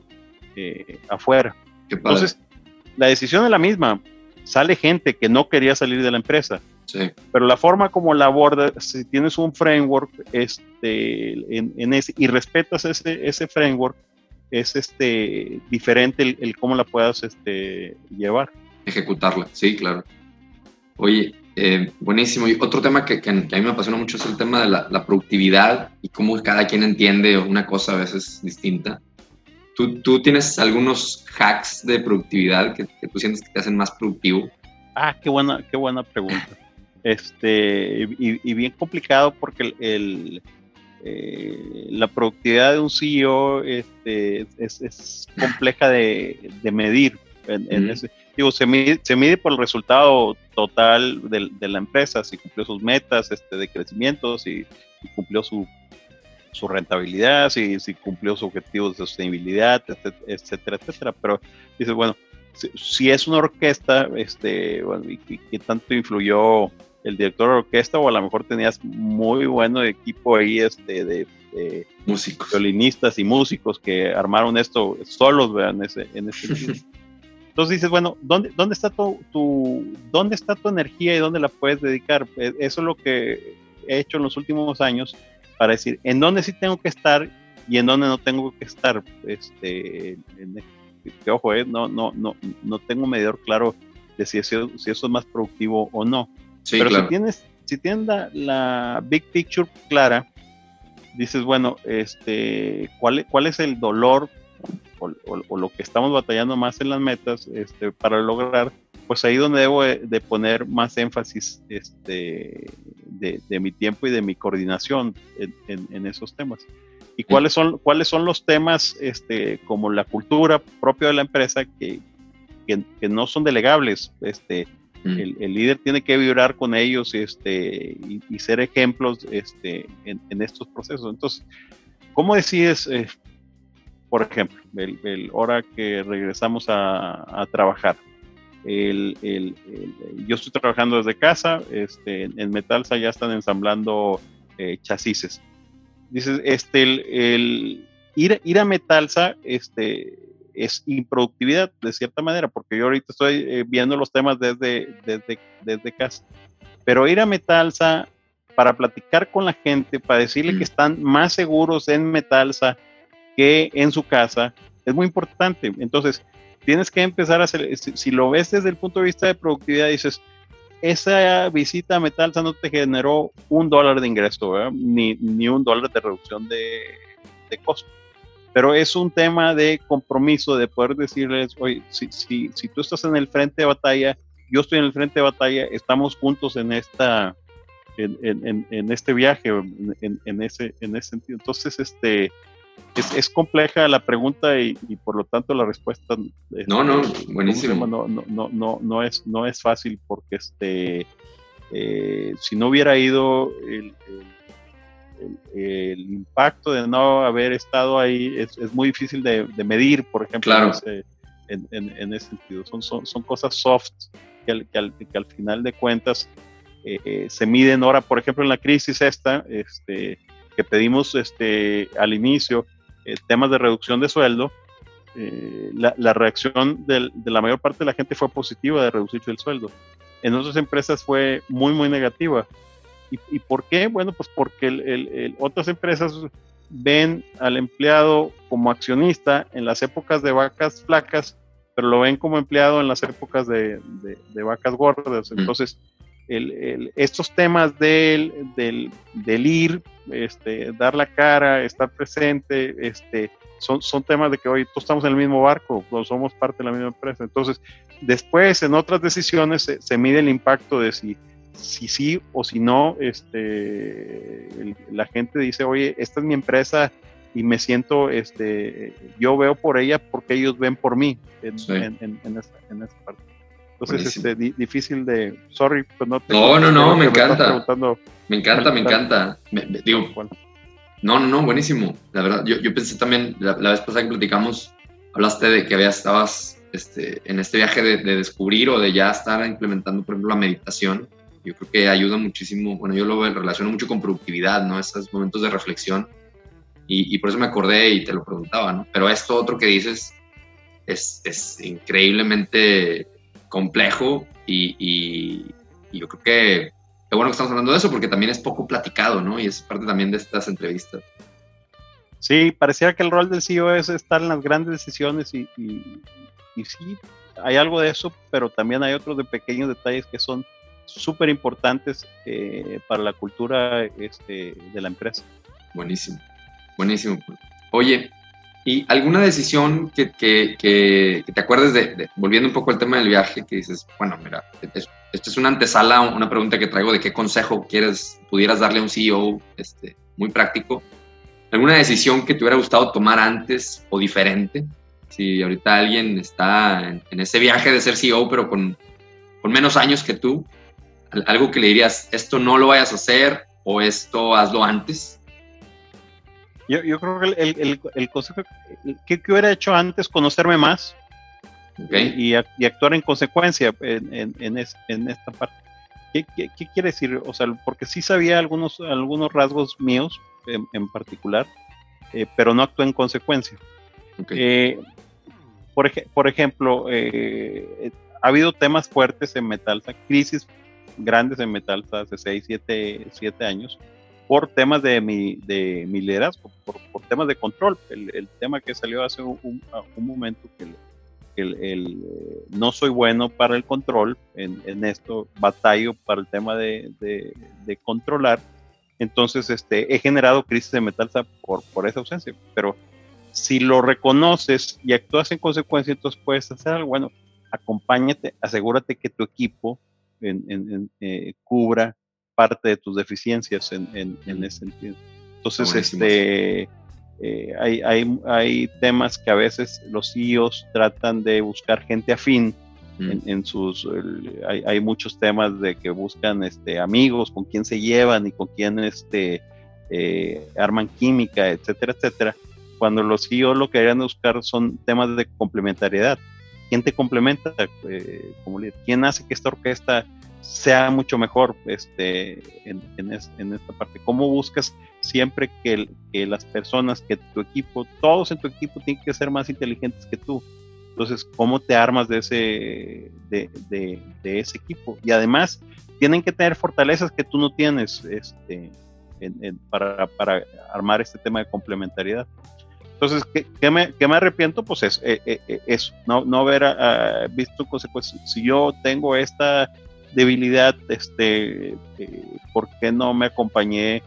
Speaker 1: eh, afuera. Entonces, la decisión es la misma. Sale gente que no quería salir de la empresa pero la forma como la abordas, si tienes un framework este, en, ese, y respetas ese, ese framework, es este diferente el, cómo la puedas este, llevar.
Speaker 2: Ejecutarla, sí, claro. Oye, eh, buenísimo. Y otro tema que, que, a mí me apasiona mucho es el tema de la, productividad y cómo cada quien entiende una cosa a veces distinta. ¿Tú, tú tienes algunos hacks de productividad que, tú sientes que te hacen más productivo?
Speaker 1: Ah, qué buena, qué buena pregunta. Este, y, bien complicado porque el, eh, la productividad de un CEO este, es, compleja de, medir. En, ese, digo, se mide, se mide por el resultado total de, la empresa, si cumplió sus metas este, de crecimiento, si, cumplió su, su rentabilidad, si, si, cumplió sus objetivos de sostenibilidad, etcétera, etcétera. Pero dices, bueno, si, es una orquesta, este, bueno, y, qué tanto influyó el director de orquesta, o a lo mejor tenías muy bueno equipo ahí este, de,
Speaker 2: músicos,
Speaker 1: violinistas y músicos que armaron esto solos, vean, en ese, en ese Entonces dices, bueno, ¿dónde, dónde, está tu, ¿dónde está tu energía y dónde la puedes dedicar? E, eso es lo que he hecho en los últimos años para decir, ¿en dónde sí tengo que estar y en dónde no tengo que estar? Este, que, ojo, eh, no, no, no, no tengo medidor claro de si eso, si eso es más productivo o no. Pero si tienes, si tienes la, la, big picture clara, dices, bueno, este, ¿cuál, ¿cuál es el dolor o, lo que estamos batallando más en las metas este, para lograr, pues ahí donde debo de, poner más énfasis este, de, mi tiempo y de mi coordinación en, esos temas. ¿Y cuáles son, cuáles son los temas este, como la cultura propia de la empresa que, que, no son delegables? Este, el, líder tiene que vibrar con ellos este, y, ser ejemplos este, en, estos procesos. Entonces, ¿cómo decides eh, por ejemplo, el, hora que regresamos a, trabajar. El, yo estoy trabajando desde casa, este, en Metalsa ya están ensamblando eh, chasis. Dices, este, el, ir, ir a Metalsa este, es improductividad de cierta manera, porque yo ahorita estoy eh, viendo los temas desde, desde, desde casa. Pero ir a Metalsa para platicar con la gente, para decirle que están más seguros en Metalsa, que en su casa es muy importante. Entonces, tienes que empezar a hacer, si, lo ves desde el punto de vista de productividad, dices, esa visita a Metalsa no te generó un dólar de ingreso, ni, ni, un dólar de reducción de, de, costo. Pero es un tema de compromiso, de poder decirles, oye, si, si, si tú estás en el frente de batalla, yo estoy en el frente de batalla, estamos juntos en esta, en, en, en este viaje, en, en, ese, en ese sentido. Entonces, este, es, compleja la pregunta y, por lo tanto la respuesta
Speaker 2: no no buenísimo.
Speaker 1: No, no, no, no, es no es fácil porque este eh, si no hubiera ido el, el, impacto de no haber estado ahí es, es muy difícil de, medir por ejemplo en, en, ese sentido. Son, son, son cosas soft que al, que al, que al final de cuentas eh, se miden. Ahora por ejemplo en la crisis esta este que pedimos este, al inicio, eh, temas de reducción de sueldo, eh, la, reacción de la mayor parte de la gente fue positiva de reducir el sueldo. En otras empresas fue muy, muy negativa. ¿Y, por qué? Bueno, pues porque otras empresas ven al empleado como accionista en las épocas de vacas flacas, pero lo ven como empleado en las épocas de, vacas gordas. Mm. Entonces, estos temas del, del, ir, este, dar la cara, estar presente, este, son, son temas de que hoy todos estamos en el mismo barco, todos somos parte de la misma empresa. Entonces, después en otras decisiones se, mide el impacto de si, si sí o si no, este, la gente dice, oye, esta es mi empresa y me siento, este, yo veo por ella porque ellos ven por mí en, en, en, en esta parte. Entonces, este, difícil de. Sorry, pues no
Speaker 2: te. No, no, no, me encanta. Me encanta, me encanta. digo, no, no, no, buenísimo. La verdad, yo, yo pensé también, la, vez pasada que platicamos, hablaste de que había, estabas este, en este viaje de, descubrir o de ya estar implementando, por ejemplo, la meditación. Yo creo que ayuda muchísimo. Bueno, yo lo relaciono mucho con productividad, ¿no? Esos momentos de reflexión. Y, y por eso me acordé y te lo preguntaba, ¿no? Pero esto otro que dices es, es increíblemente complejo y, yo creo que qué bueno que estamos hablando de eso porque también es poco platicado, ¿no? Y es parte también de estas entrevistas.
Speaker 1: Sí, pareciera que el rol del CEO es estar en las grandes decisiones y, y, sí, hay algo de eso, pero también hay otros de pequeños detalles que son súper importantes eh, para la cultura este, de la empresa.
Speaker 2: Buenísimo, buenísimo. Oye, ¿y alguna decisión que, te acuerdes de, volviendo un poco al tema del viaje, que dices, bueno, mira, esto es una antesala, una pregunta que traigo de qué consejo quieres, pudieras darle a un CEO este, muy práctico ¿Alguna decisión que te hubiera gustado tomar antes o diferente? Si ahorita alguien está en, ese viaje de ser CEO, pero con, con, menos años que tú, algo que le dirías, esto no lo vayas a hacer o esto hazlo antes.
Speaker 1: Yo, yo creo que el, el, el consejo que, que, hubiera hecho antes, conocerme más y, y, actuar en consecuencia en, en, en, en esta parte. ¿Qué, ¿Qué, qué, quiere decir? O sea, porque sí sabía algunos, algunos rasgos míos, en, particular, eh, pero no actúa en consecuencia. Eh, por, por, ejemplo, eh, ha habido temas fuertes en Metalsa, crisis grandes en Metalsa hace 6, 7, años, por temas de mi, de mi liderazgo, por, temas de control. El, tema que salió hace un, momento, que el, no soy bueno para el control, en, esto batallo para el tema de, de controlar entonces, este, he generado crisis de Metalsa por, por esa ausencia. Pero si lo reconoces y actúas en consecuencia, entonces puedes hacer algo. Bueno, acompáñate, asegúrate que tu equipo eh, cubra parte de tus deficiencias en, ese sentido. Entonces, este, eh, hay, hay, hay, temas que a veces los CEOs tratan de buscar gente afín en, sus, hay, hay, muchos temas de que buscan este, amigos, con quién se llevan y con quién este, eh, arman química, etcétera, etcétera. Cuando los CEOs lo que deberían buscar son temas de complementariedad. ¿Quién te complementa? Eh, como ¿Quién hace que esta orquesta sea mucho mejor este, en, en, en, esta parte? ¿Cómo buscas siempre que, que, las personas, que tu equipo, todos en tu equipo tienen que ser más inteligentes que tú? Entonces, ¿cómo te armas de ese, de, ese equipo? Y además, tienen que tener fortalezas que tú no tienes este, para, armar este tema de complementariedad. Entonces, ¿qué, me, arrepiento? Pues es eh, eh, eh, eso, no, no haber ah, visto consecuencias. Si yo tengo esta debilidad, este, ¿por qué no me acompañé?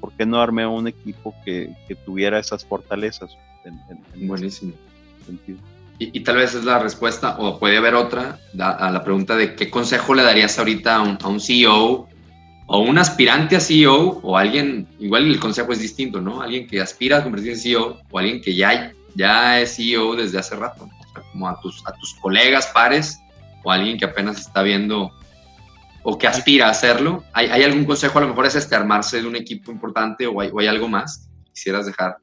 Speaker 1: ¿Por qué no armé un equipo que, tuviera esas fortalezas?
Speaker 2: En, Buenísimo. Sentido. Y, tal vez es la respuesta, o puede haber otra, a la pregunta de qué consejo le darías ahorita a un, CEO o un aspirante a CEO o alguien, igual el consejo es distinto, ¿no? Alguien que aspira a convertirse en CEO o alguien que ya, ya es CEO desde hace rato, como a tus, a tus colegas, pares o alguien que apenas está viendo o que aspira a hacerlo. ¿Hay, hay algún consejo? A lo mejor es este armarse de un equipo importante o hay, o hay algo más que quisieras dejar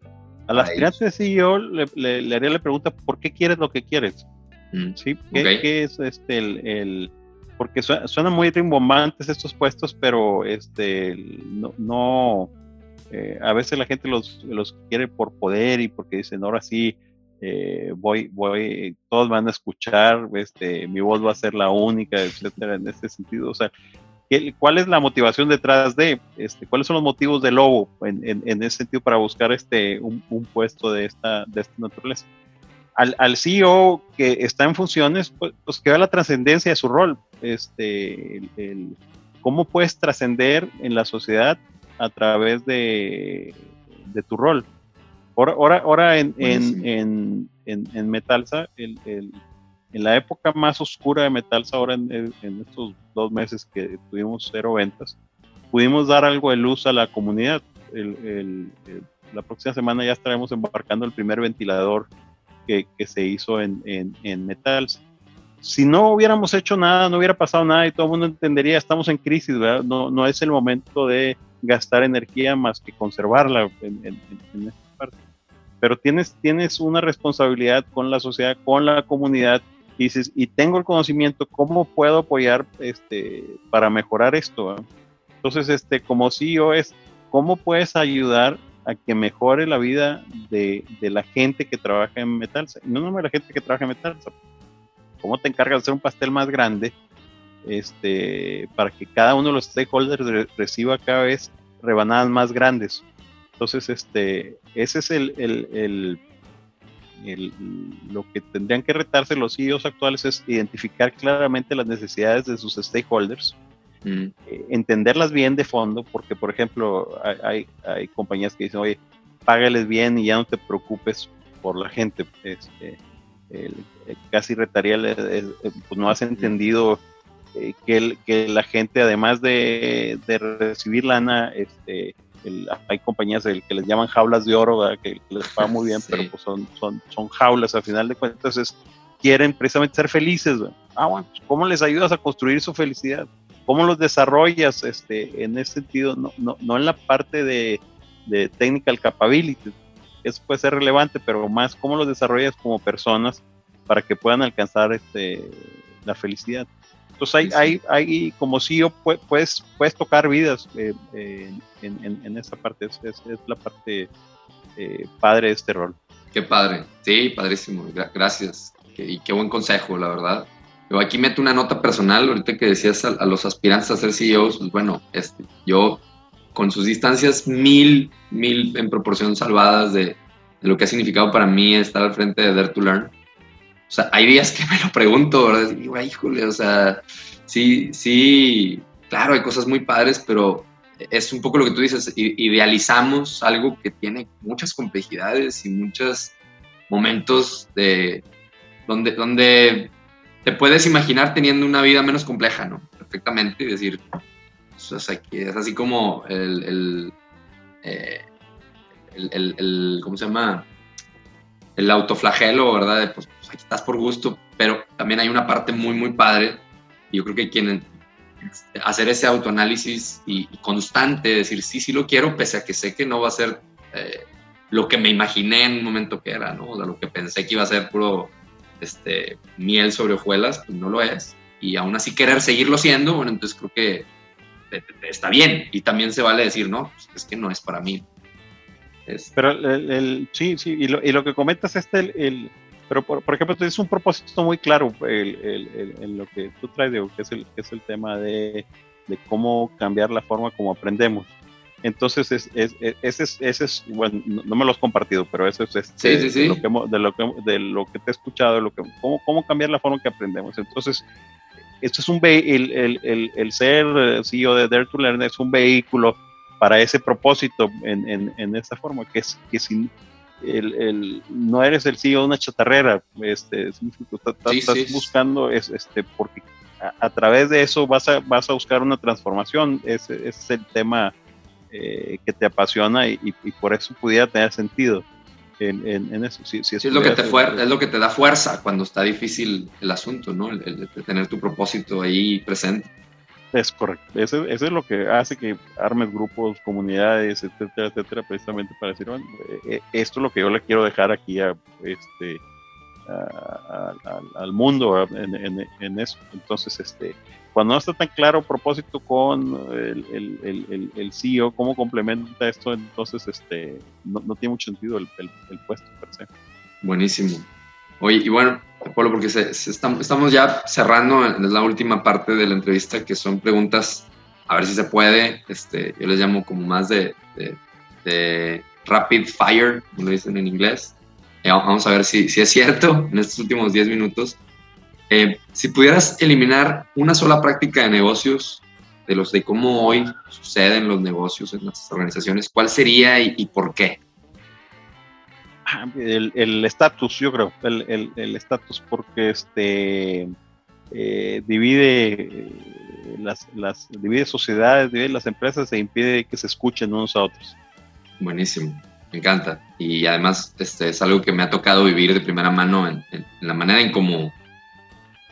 Speaker 1: al aspirante CEO le, le, haría la pregunta, ¿por qué quieres lo que quieres? Mm, ¿Sí? ¿Qué, es este el, porque suenan muy rimbombantes estos puestos, pero este no, no eh, a veces la gente los, los, quiere por poder y porque dicen ahora sí eh, voy, voy, todos van a escuchar, este, mi voz va a ser la única, etcétera, en este sentido. O sea, ¿Cuál es la motivación detrás de, este, cuáles son los motivos del lobo en, en, ese sentido para buscar este, un, puesto de esta, de esta naturaleza? Al, al, CEO que está en funciones, pues, pues que vea la trascendencia de su rol, este, el, cómo puedes trascender en la sociedad a través de, de tu rol. Ahora, ahora, en, en, en, Metalsa, el, en la época más oscura de Metals, ahora en, estos dos meses que tuvimos cero ventas, pudimos dar algo de luz a la comunidad. la próxima semana ya estaremos embarcando el primer ventilador que, se hizo en, en, Metals. Si no hubiéramos hecho nada, no hubiera pasado nada y todo el mundo entendería, estamos en crisis, ¿verdad? No, no es el momento de gastar energía más que conservarla en, esta parte. Pero tienes, tienes una responsabilidad con la sociedad, con la comunidad, y dices, y tengo el conocimiento, ¿cómo puedo apoyar este, para mejorar esto? Entonces, este, como CEO es, ¿cómo puedes ayudar a que mejore la vida de, de la gente que trabaja en Metalsa? No nomás la gente que trabaja en Metalsa. ¿Cómo te encargas de hacer un pastel más grande este, para que cada uno de los stakeholders reciba cada vez rebanadas más grandes? Entonces, este, ese es el, el, el, lo que tendrían que retarse los CEOs actuales es identificar claramente las necesidades de sus stakeholders, mm. eh, entenderlas bien de fondo, porque por ejemplo hay, hay, compañías que dicen, oye, págales bien y ya no te preocupes por la gente. Este, casi retaría, pues no has entendido eh, que, que, la gente, además de, de recibir lana, este, hay compañías que les llaman jaulas de oro, que les pagan muy bien, pero pues son, son, son jaulas, al final de cuentas es, quieren precisamente ser felices. Ah, bueno, pues, ¿cómo les ayudas a construir su felicidad? ¿Cómo los desarrollas este, en ese sentido? No, no, no en la parte de, de technical capability, eso puede ser relevante, pero más cómo los desarrollas como personas para que puedan alcanzar este, la felicidad. Entonces hay, hay, hay como si puedes, puedes tocar vidas eh, eh, en, en, esa parte, es, es, la parte eh, padre de este rol.
Speaker 2: Qué padre, sí, padrísimo, gracias. y qué buen consejo, la verdad. Yo aquí meto una nota personal, ahorita que decías a, los aspirantes a ser CEOs, pues bueno, este, yo con sus distancias mil, mil en proporción salvadas de, de, lo que ha significado para mí estar al frente de Dare to Learn, o sea, hay días que me lo pregunto, ¿verdad? Y digo, híjole, o sea, sí, sí, claro, hay cosas muy padres, pero es un poco lo que tú dices, idealizamos algo que tiene muchas complejidades y muchos momentos de donde, donde te puedes imaginar teniendo una vida menos compleja, ¿no? Perfectamente, y decir, o sea, es así como el, el, eh, el, el, ¿cómo se llama? El autoflagelo, ¿verdad? pues, aquí estás por gusto, pero también hay una parte muy, muy padre. Y yo creo que quien hacer ese autoanálisis y, constante, decir, sí, sí lo quiero, pese a que sé que no va a ser eh, lo que me imaginé en un momento que era, ¿no? O sea, lo que pensé que iba a ser puro este, miel sobre hojuelas, pues no lo es. Y aún así querer seguirlo siendo, bueno, entonces creo que está bien. Y también se vale decir, no, pues es que no es para mí.
Speaker 1: Pero el, sí, sí, y lo, y lo que comentas es el, el pero, por, ejemplo, es un propósito muy claro en lo que tú traes, Diego, que es el, que es el tema de, de cómo cambiar la forma como aprendemos. Entonces, es, es, ese, es, ese es, bueno, no, me lo has compartido, pero eso es este, De, lo que, de, lo que, de lo que te he escuchado, de lo que, cómo, cómo cambiar la forma que aprendemos. Entonces, esto es un el, el, el, el, ser CEO de Dare to Learn es un vehículo para ese propósito en, en, en esta forma, que es que sin, el, el, no eres el CEO de una chatarrera, este, estás, buscando, es, este, porque a, través de eso vas a, vas a buscar una transformación, ese, es el tema eh, que te apasiona y, por eso pudiera tener sentido en, en, eso. Si,
Speaker 2: es, lo que te es lo que te da fuerza cuando está difícil el asunto, ¿no? el tener tu propósito ahí presente.
Speaker 1: Es correcto. Eso, es lo que hace que armes grupos, comunidades, etcétera, etcétera, precisamente para decir, bueno, eh, eh, esto es lo que yo le quiero dejar aquí a, este, al mundo en, eso. Entonces, este, cuando no está tan claro propósito con el, el, el, CEO, cómo complementa esto, entonces este, no, no tiene mucho sentido el, puesto per se.
Speaker 2: Buenísimo. Oye, y bueno, Polo, porque estamos, ya cerrando la última parte de la entrevista, que son preguntas, a ver si se puede, este, yo les llamo como más de, rapid fire, como lo dicen en inglés. Eh, vamos a ver si, si, es cierto en estos últimos 10 minutos. Eh, si pudieras eliminar una sola práctica de negocios, de los de cómo hoy suceden los negocios en las organizaciones, ¿cuál sería y por qué?
Speaker 1: El estatus, yo creo, el estatus, porque este eh, divide eh, las, las, divide sociedades, divide las empresas e impide que se escuchen unos a otros.
Speaker 2: Buenísimo, me encanta. Y además este, es algo que me ha tocado vivir de primera mano en, la manera en cómo,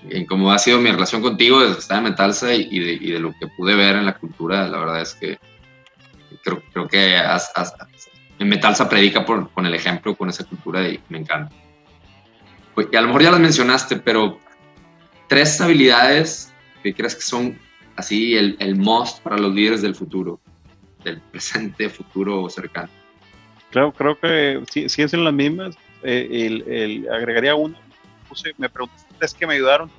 Speaker 2: en cómo ha sido mi relación contigo desde que estaba en Metalsa y, y, de, lo que pude ver en la cultura. La verdad es que creo, creo que has, has, en Metalsa predica por, con el ejemplo, con esa cultura y me encanta. Pues, y a lo mejor ya las mencionaste, pero tres habilidades que crees que son así el, el most para los líderes del futuro, del presente, futuro cercano.
Speaker 1: Creo, creo que si, si es en las mismas, eh, el, agregaría uno. me preguntaste tres que me ayudaron.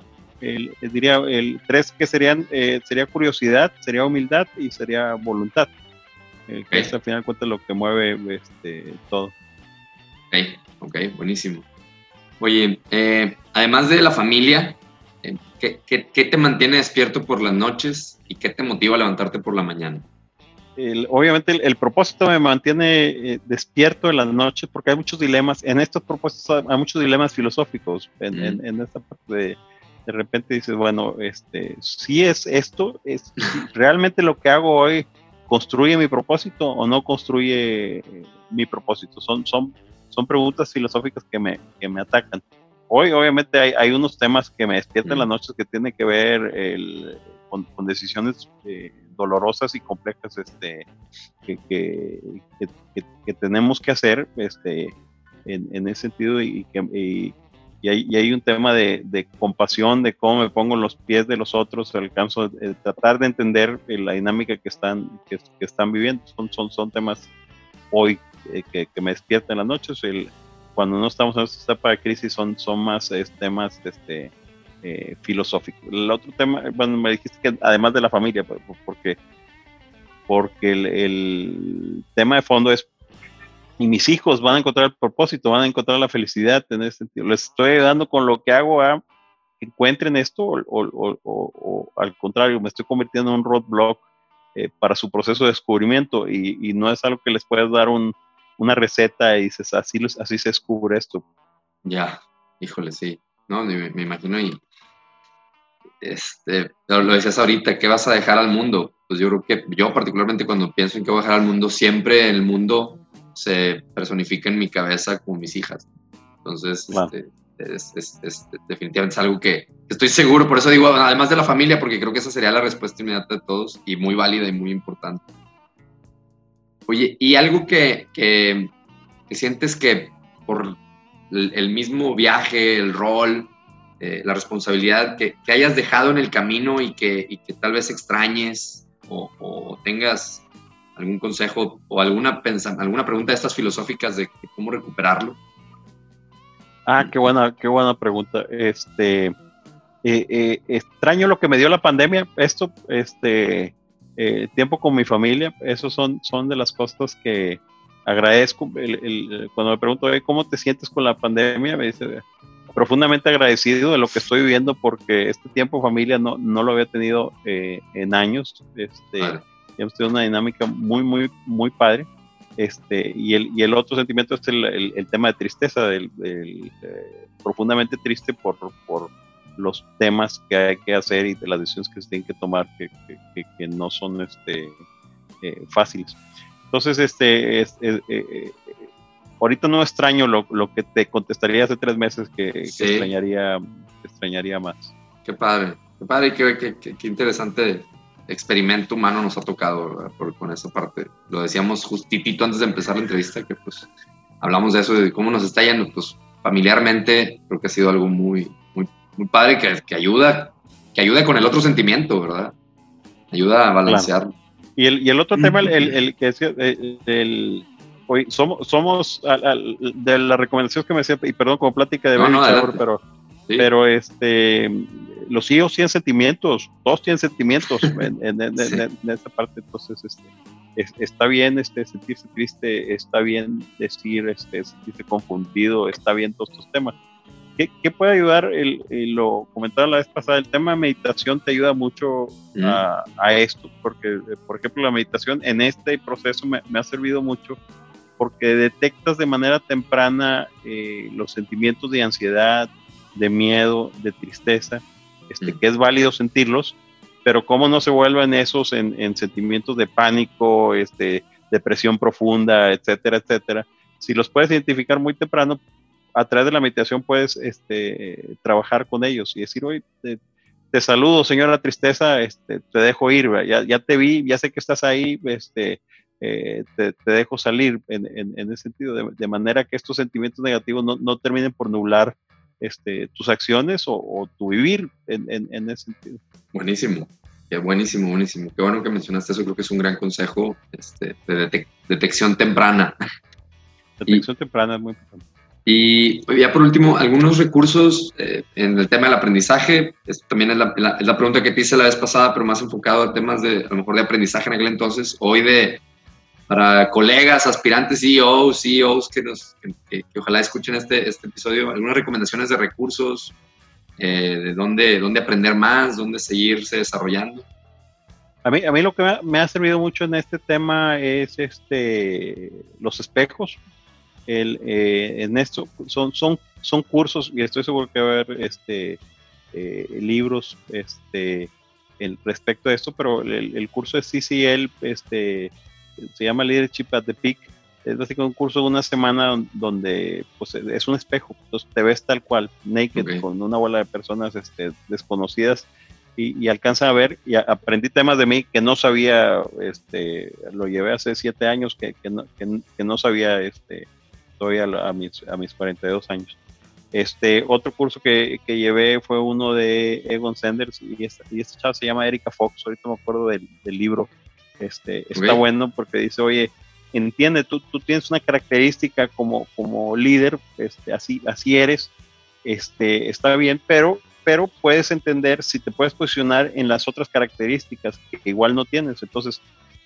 Speaker 1: El, diría el tres que serían, eh, sería curiosidad, sería humildad y sería voluntad que es al final de cuentas lo que mueve este, todo.
Speaker 2: Ok, ok, buenísimo. Oye, eh, además de la familia, eh, ¿qué, qué, te mantiene despierto por las noches y qué te motiva a levantarte por la mañana?
Speaker 1: obviamente el, propósito me mantiene eh, despierto en las noches porque hay muchos dilemas, en estos propósitos hay muchos dilemas filosóficos, en, en, esta parte de, de repente dices, bueno, este, si es esto, es realmente lo que hago hoy construye mi propósito o no construye mi propósito. Son, son, son preguntas filosóficas que me, que me atacan. Hoy obviamente hay, hay unos temas que me despiertan las noches que tienen que ver el, con, decisiones eh, dolorosas y complejas este, que, que, que, tenemos que hacer este, en, en ese sentido y que, y hay, un tema de, compasión, de cómo me pongo en los pies de los otros, alcanzo de, tratar de entender eh, la dinámica que están, que, están viviendo. Son, son, son temas hoy eh, que, me despiertan en las noches. El, cuando no estamos en esta etapa de crisis son, son más temas este, eh, filosóficos. El otro tema, bueno, me dijiste que además de la familia, porque, porque el tema de fondo es y mis hijos van a encontrar el propósito, van a encontrar la felicidad en ese sentido. Les estoy ayudando con lo que hago a que encuentren esto o, al contrario, me estoy convirtiendo en un roadblock eh, para su proceso de descubrimiento y, no es algo que les puedas dar una receta y dices, así, así se descubre esto.
Speaker 2: Ya, híjole, sí. No, me, imagino y este, lo decías ahorita, ¿qué vas a dejar al mundo? Pues yo creo que yo particularmente cuando pienso en qué voy a dejar al mundo, siempre el mundo se personifica en mi cabeza como mis hijas. Entonces, este, es, definitivamente es algo que estoy seguro, por eso digo, además de la familia, porque creo que esa sería la respuesta inmediata de todos y muy válida y muy importante. Oye, ¿y algo que, que, sientes que por el, mismo viaje, el rol, eh, la responsabilidad que, que, hayas dejado en el camino y que, y que tal vez extrañes o, o tengas algún consejo o alguna, alguna pregunta de estas filosóficas de, cómo recuperarlo?
Speaker 1: Ah, qué buena, qué buena pregunta. Este, eh, eh, extraño lo que me dio la pandemia, esto, este, eh, tiempo con mi familia, esos son, son de las cosas que agradezco. cuando me pregunto, ¿cómo te sientes con la pandemia? Me dice, profundamente agradecido de lo que estoy viviendo porque este tiempo familia no, no lo había tenido en años. Este, hemos tenido una dinámica muy, muy, muy padre. Este, y, el, y el otro sentimiento es el, el, tema de tristeza, del, eh, profundamente triste por, por los temas que hay que hacer y de las decisiones que se tienen que tomar que, que, que no son este, eh, fáciles. Entonces, este, eh, ahorita no extraño lo, lo, que te contestaría hace tres meses que, extrañaría, extrañaría más.
Speaker 2: Qué padre, qué padre, qué, qué, qué interesante experimento humano nos ha tocado Por, con esa parte. Lo decíamos justitito antes de empezar la entrevista, que pues hablamos de eso, de cómo nos está yendo, pues familiarmente creo que ha sido algo muy, muy, muy padre que, que ayuda, que ayuda con el otro sentimiento, ¿verdad? Ayuda a balancear.
Speaker 1: Y, el, y el otro tema, el, el, que decía, eh, el, hoy somos, somos de las recomendaciones que me decía, y perdón, como plática de no, pero, pero este los hijos tienen sentimientos, todos tienen sentimientos en, en, esta parte, entonces este, está bien este, sentirse triste, está bien decir, este, sentirse confundido, está bien todos estos temas. ¿Qué, puede ayudar? El, lo comentaba la vez pasada, el tema de meditación te ayuda mucho a, esto, porque, por ejemplo, la meditación en este proceso me, ha servido mucho porque detectas de manera temprana eh, los sentimientos de ansiedad, de miedo, de tristeza, este, que es válido sentirlos, pero cómo no se vuelven esos en, sentimientos de pánico, este, depresión profunda, etcétera, etcétera. Si los puedes identificar muy temprano, a través de la meditación puedes este, trabajar con ellos y decir, oye, te, saludo, señora tristeza, este, te dejo ir, ya, ya, te vi, ya sé que estás ahí, este, eh, te, dejo salir en, ese sentido, de, manera que estos sentimientos negativos no, no terminen por nublar este, tus acciones o, tu vivir en, ese sentido.
Speaker 2: Buenísimo, Qué buenísimo, buenísimo. Qué bueno que mencionaste eso, creo que es un gran consejo este, de detección temprana.
Speaker 1: Detección temprana es muy importante.
Speaker 2: Y ya por último, algunos recursos eh, en el tema del aprendizaje. Esto también es la, la, pregunta que te hice la vez pasada, pero más enfocado a temas de, a lo mejor de aprendizaje en aquel entonces, hoy de para colegas, aspirantes CEOs, CEOs que, nos, que, ojalá escuchen este, este episodio, algunas recomendaciones de recursos, eh, de dónde, dónde aprender más, dónde seguirse desarrollando.
Speaker 1: A mí, a mí lo que me ha, servido mucho en este tema es este los espejos. El, eh, en esto son, son, son cursos, y estoy seguro que va a haber este, eh, libros este, el, respecto a esto, pero el, el curso de CCL este, se llama Leadership at the Peak. Es básicamente un curso de una semana donde pues, es un espejo. Entonces te ves tal cual, naked, con una bola de personas este, desconocidas y, alcanza a ver y aprendí temas de mí que no sabía, este, lo llevé hace siete años que, que, no, que, no, sabía este, todavía a mis, a mis 42 años. Este, otro curso que, que llevé fue uno de Egon Sanders y esta, y esta chava se llama Erika Fox, ahorita me acuerdo del, del libro este, está bueno porque dice, oye, entiende, tú, tú tienes una característica como, como líder, este, así, así eres, este, está bien, pero, pero puedes entender si te puedes posicionar en las otras características que igual no tienes. Entonces,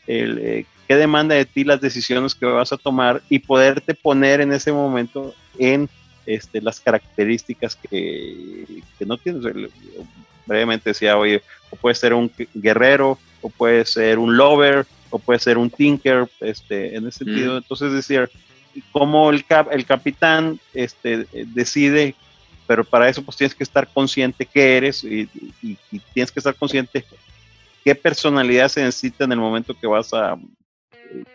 Speaker 1: el, eh, qué demanda de ti las decisiones que vas a tomar y poderte poner en ese momento en este, las características que, que no tienes. brevemente decía, oye, puedes ser un guerrero, o puede ser un lover, o puede ser un tinker, este, en ese sentido. Mm. Entonces, es decir, cómo el, cap, el capitán este, decide, pero para eso pues tienes que estar consciente qué eres y, tienes que estar consciente qué personalidad se necesita en el momento que vas a,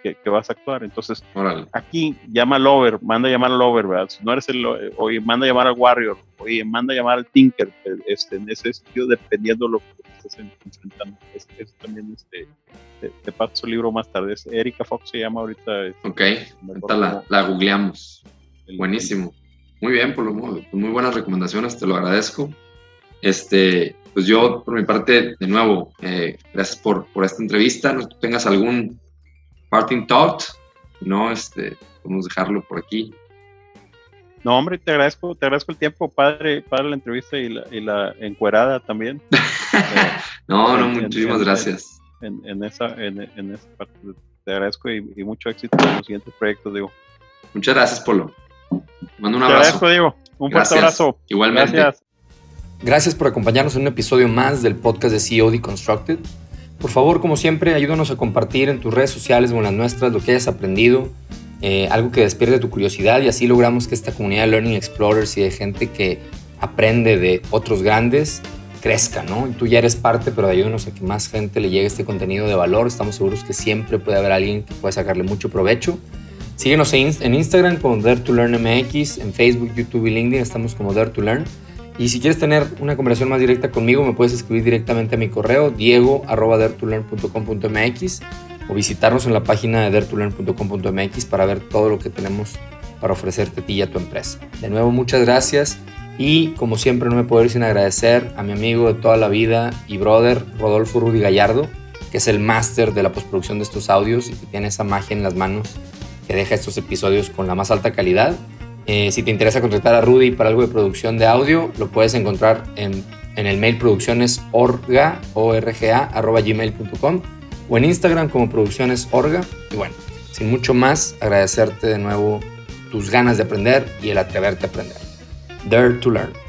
Speaker 1: que, vas a actuar. Entonces, aquí llama al over, manda a llamar al over, ¿verdad? Si no eres el, oye, manda a llamar al warrior, oye, manda a llamar al tinker, este, en ese sentido, dependiendo de lo que estés enfrentando. Es, también, este, te, paso el libro más tarde. Es Erika Fox se llama ahorita. Este,
Speaker 2: ok, ahorita la, la, googleamos. Buenísimo. Muy bien, por lo, pues muy buenas recomendaciones, te lo agradezco. Este, pues yo, por mi parte, de nuevo, eh, gracias por, por esta entrevista. No tengas algún parting thought, ¿no? Este, podemos dejarlo por aquí.
Speaker 1: No, hombre, te agradezco, te agradezco el tiempo, padre, para la entrevista y la, y la encuerada también.
Speaker 2: no, no, muchísimas gracias.
Speaker 1: En, esa, en, esa parte te agradezco y, mucho éxito en los siguientes proyectos, Diego.
Speaker 2: Muchas gracias, Polo. Mando un
Speaker 1: abrazo. Te agradezco, Diego. Un fuerte abrazo.
Speaker 2: Igualmente. Gracias. Gracias por acompañarnos en un episodio más del podcast de CEO Deconstructed. Por favor, como siempre, ayúdanos a compartir en tus redes sociales o en las nuestras lo que hayas aprendido, eh, algo que despierte tu curiosidad y así logramos que esta comunidad de Learning Explorers y de gente que aprende de otros grandes crezca, ¿no? Y tú ya eres parte, pero ayúdanos a que más gente le llegue este contenido de valor. Estamos seguros que siempre puede haber alguien que pueda sacarle mucho provecho. Síguenos en Instagram como Dare to Learn en Facebook, YouTube y LinkedIn estamos como Dare to Learn. Y si quieres tener una conversación más directa conmigo, me puedes escribir directamente a mi correo diego.dertulearn.com.mx o visitarnos en la página de dertulearn.com.mx para ver todo lo que tenemos para ofrecerte a ti y a tu empresa. De nuevo, muchas gracias y como siempre no me puedo ir sin agradecer a mi amigo de toda la vida y brother Rodolfo Rudy Gallardo, que es el máster de la postproducción de estos audios y que tiene esa magia en las manos que deja estos episodios con la más alta calidad eh, si te interesa contratar a Rudy para algo de producción de audio, lo puedes encontrar en, el mail producciones orga, arroba gmail.com o en Instagram como producciones orga. Y bueno, sin mucho más, agradecerte de nuevo tus ganas de aprender y el atreverte a aprender. Dare to learn.